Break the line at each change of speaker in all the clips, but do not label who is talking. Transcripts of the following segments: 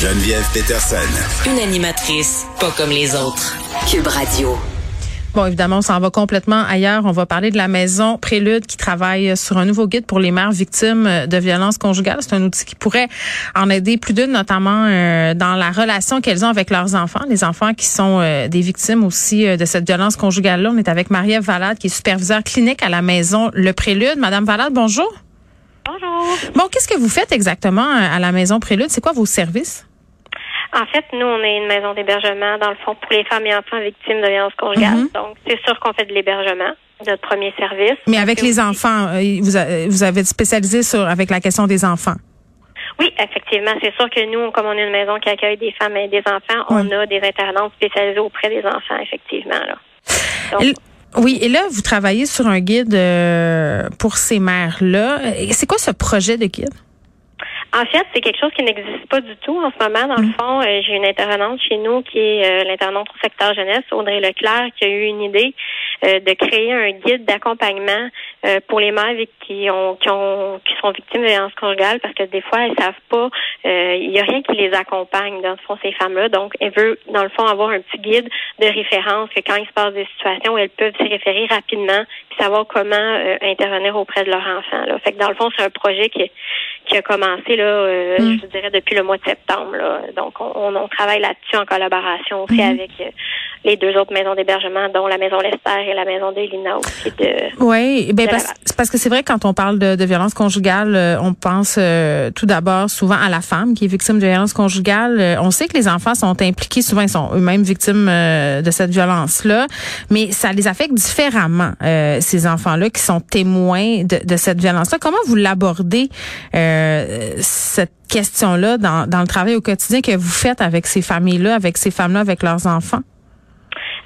Geneviève Peterson.
Une animatrice pas comme les autres. Cube Radio.
Bon, évidemment, on s'en va complètement ailleurs. On va parler de la maison Prélude qui travaille sur un nouveau guide pour les mères victimes de violences conjugales. C'est un outil qui pourrait en aider plus d'une, notamment euh, dans la relation qu'elles ont avec leurs enfants, les enfants qui sont euh, des victimes aussi euh, de cette violence conjugale-là. On est avec Marie-Ève Valade, qui est superviseure clinique à la maison Le Prélude. Madame Valade, bonjour.
Bonjour.
Bon, qu'est-ce que vous faites exactement à la maison Prélude? C'est quoi vos services?
En fait, nous, on est une maison d'hébergement, dans le fond, pour les femmes et enfants victimes de violences conjugales.
Mhm.
Donc, c'est sûr qu'on fait de l'hébergement, notre premier service.
Mais avec les enfants, euh, vous, vous avez spécialisé sur avec la question des enfants.
Oui, effectivement. C'est sûr que nous, comme on est une maison qui accueille des femmes et des enfants, on a des internautes spécialisés auprès des enfants, effectivement. Là. Donc,
Oui, et là, vous travaillez sur un guide euh, pour ces mères-là. C'est quoi ce projet de guide?
En fait, c'est quelque chose qui n'existe pas du tout en ce moment. Dans
Mm.
le fond, euh, j'ai une intervenante chez nous qui est euh, l'intervenante au secteur jeunesse, Audrey Leclerc, qui a eu une idée de créer un guide d'accompagnement euh, pour les mères qui ont qui ont qui sont victimes de violences conjugales parce que des fois elles savent pas, euh, il y a rien qui les accompagne dans le fond ces femmes-là. Donc, elle veut dans le fond avoir un petit guide de référence que quand il se passe des situations, elles peuvent s'y référer rapidement puis savoir comment euh, intervenir auprès de leur enfant. Là. Fait que dans le fond, c'est un projet qui qui a commencé là, euh,
Mm.
je vous dirais depuis le mois de septembre. Là. Donc, on, on- travaille là-dessus en collaboration aussi avec euh, les deux autres maisons d'hébergement, dont la maison Lester et la maison d'Elina aussi. De...
Oui, ben
De
parce, que c'est vrai quand on parle de, de violence conjugale, euh, on pense euh, tout d'abord souvent à la femme qui est victime de violence conjugale. Euh, on sait que les enfants sont impliqués, souvent ils sont eux-mêmes victimes de cette violence-là, mais ça les affecte différemment euh, ces enfants-là qui sont témoins de, de cette violence-là. Comment vous l'abordez euh, cette question-là dans, dans le travail au quotidien que vous faites avec ces familles-là, avec ces femmes-là, avec leurs enfants?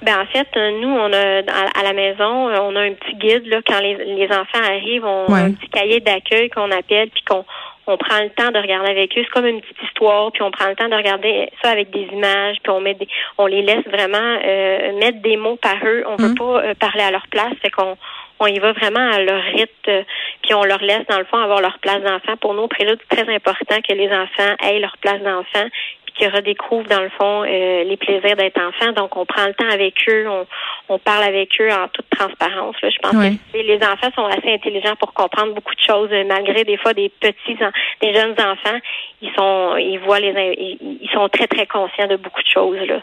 Ben en fait, euh, nous, on a à, la maison, euh, on a un petit guide là quand les, les enfants arrivent, on
Ouais.
a un petit cahier d'accueil qu'on appelle puis qu'on on prend le temps de regarder avec eux. C'est comme une petite histoire, puis on prend le temps de regarder ça avec des images, puis on met des, on les laisse vraiment euh, mettre des mots par eux. On veut
Mhm.
pas euh, parler à leur place, fait qu'on on y va vraiment à leur rythme, euh, puis on leur laisse dans le fond avoir leur place d'enfant. Pour nous, au prélude, c'est très important que les enfants aient leur place d'enfant, qu'ils redécouvrent dans le fond euh, les plaisirs d'être enfant. Donc, on prend le temps avec eux, on, on parle avec eux en toute transparence. Là. Je pense que les enfants sont assez intelligents pour comprendre beaucoup de choses, euh, malgré des fois des petits, des jeunes enfants, ils sont, ils voient les, ils sont très très conscients de beaucoup de choses là.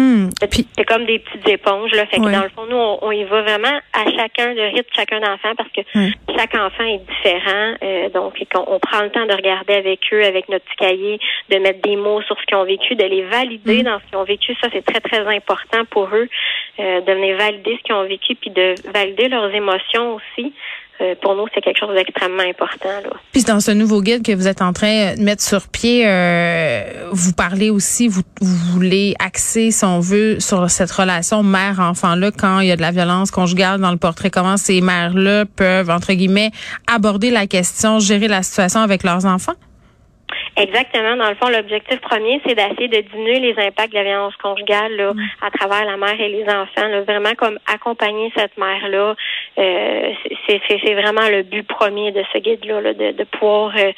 Hmm. Puis,
C'est comme des petites éponges, là. Fait que dans le fond, nous, on, on y va vraiment à chacun, le rythme de chacun d'enfant, parce que
Ouais.
chaque enfant est différent. euh, donc, qu'on- on, prend le temps de regarder avec eux, avec notre petit cahier, de mettre des mots sur ce qu'ils ont vécu, de les valider
Mm.
dans ce qu'ils ont vécu. Ça, c'est très, très important pour eux, euh, de venir valider ce qu'ils ont vécu, puis de valider leurs émotions aussi. Euh, pour nous, c'est quelque chose d'extrêmement important.
Puis dans ce nouveau guide que vous êtes en train de mettre sur pied, euh, vous parlez aussi, vous, vous voulez axer, si on veut, sur cette relation mère-enfant-là quand il y a de la violence conjugale dans le portrait. Comment ces mères-là peuvent, entre guillemets, aborder la question, gérer la situation avec leurs enfants?
Exactement. Dans le fond, l'objectif premier, c'est d'essayer de diminuer les impacts de la violence conjugale là, à travers la mère et les enfants. là. vraiment comme accompagner cette mère-là. Euh, c'est, vraiment le but premier de ce guide-là, là, de, de pouvoir euh,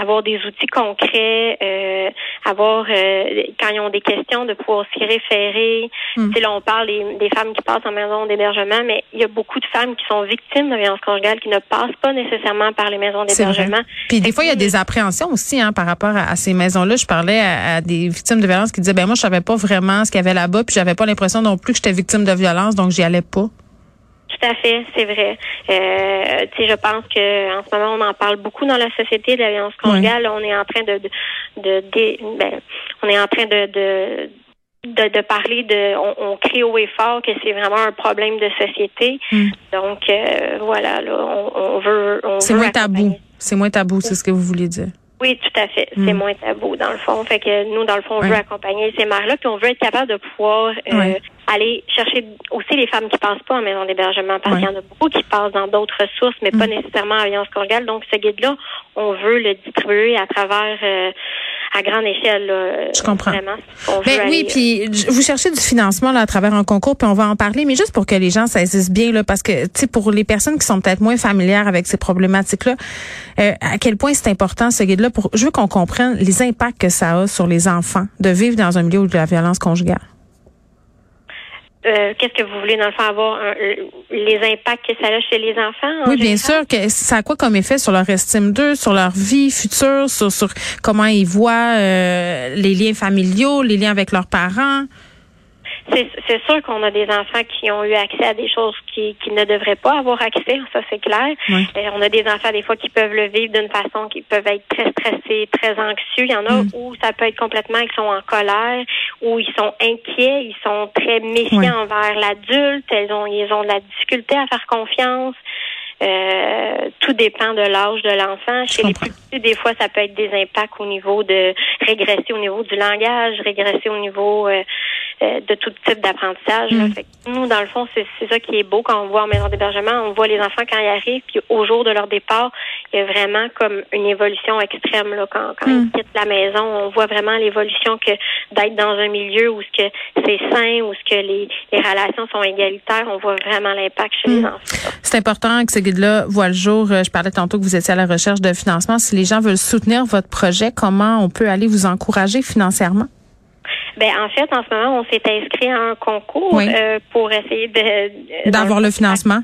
avoir des outils concrets, euh, avoir euh, quand ils ont des questions, de pouvoir s'y référer.
Mm.
Tu sais, là, on parle des, des femmes qui passent en maison d'hébergement, mais il y a beaucoup de femmes qui sont victimes de violence conjugale qui ne passent pas nécessairement par les maisons d'hébergement.
Puis des fois, il y a des appréhensions aussi hein, par rapport à, à ces maisons-là. Je parlais à, à des victimes de violence qui disaient, ben moi, je savais pas vraiment ce qu'il y avait là-bas, puis j'avais pas l'impression non plus que j'étais victime de violence, donc j'y allais pas.
Tout à fait, c'est vrai. Euh, tu sais, je pense que en ce moment, on en parle beaucoup dans la société de la violence conjugale. On est en train de, de, de, de- ben, on est en train de, de de, de parler de on, on crie haut et fort que c'est vraiment un problème de société.
Mm.
Donc euh, voilà, là, on, on veut on
C'est moins tabou. C'est moins tabou, c'est ce que vous voulez dire.
Oui, tout à fait.
Mm.
C'est moins tabou dans le fond. Fait que nous, dans le fond, on
Ouais.
veut accompagner ces mères-là, puis on veut être capable de pouvoir euh,
Ouais.
aller chercher aussi les femmes qui passent pas en maison d'hébergement, parce
Ouais.
qu'il y en a beaucoup qui passent dans d'autres ressources, mais pas
Mm.
nécessairement en violence conjugale. Donc, ce guide-là, on veut le distribuer à travers euh, à grande échelle. Là,
je comprends.
Vraiment,
ben, oui, puis vous cherchez du financement là, à travers un concours, puis on va en parler, mais juste pour que les gens saisissent bien, là, parce que tu sais, pour les personnes qui sont peut-être moins familières avec ces problématiques-là, euh, à quel point c'est important ce guide-là. Pour, je veux qu'on comprenne les impacts que ça a sur les enfants de vivre dans un milieu où de la violence conjugale.
Euh, qu'est-ce que vous voulez dans le fond avoir les impacts que ça a chez les enfants
Oui, bien sûr que ça a quoi comme effet sur leur estime d'eux, sur leur vie future, sur, sur comment ils voient euh, les liens familiaux, les liens avec leurs parents?
C'est sûr qu'on a des enfants qui ont eu accès à des choses qui, qui ne devraient pas avoir accès, ça c'est clair. Euh, on a des enfants des fois qui peuvent le vivre d'une façon qui peuvent être très stressés, très anxieux. Il y en a mm. où ça peut être complètement ils sont en colère, où ils sont inquiets, ils sont très méfiants envers l'adulte, ils ont ils ont de la difficulté à faire confiance. Euh, tout dépend de l'âge de l'enfant. Chez les plus petits, des fois, ça peut être des impacts au niveau de régresser au niveau du langage, régresser au niveau euh, euh, de tout type d'apprentissage. Mm. Nous, dans le fond, c'est ça qui est beau quand on voit en maison d'hébergement. On voit les enfants quand ils arrivent, puis au jour de leur départ, il y a vraiment comme une évolution extrême. Là, quand quand ils mm. quittent la maison, on voit vraiment l'évolution que d'être dans un milieu où ce que c'est sain, où ce que les, les relations sont égalitaires, on voit vraiment l'impact chez les mm. enfants.
C'est important que ce guide-là voit le jour. Euh, je parlais tantôt que vous étiez à la recherche de financement. Si les gens veulent soutenir votre projet, comment on peut aller vous encourager financièrement?
Ben en fait, en ce moment, on s'est inscrit à un concours euh, pour essayer de
d'avoir le financement.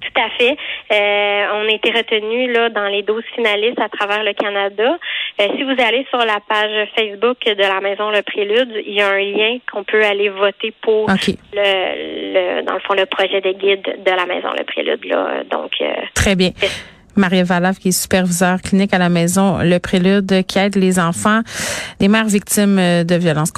Tout à fait. Euh, on a été retenu là dans les 12 finalistes à travers le Canada. Euh, si vous allez sur la page Facebook de la Maison Le Prélude, il y a un lien qu'on peut aller voter pour le, dans le fond le projet de guide de la Maison Le Prélude là. Donc
très bien. Marie Valave, qui est superviseur clinique à la maison Le Prélude, qui aide les enfants, les mères victimes de violences conjugales.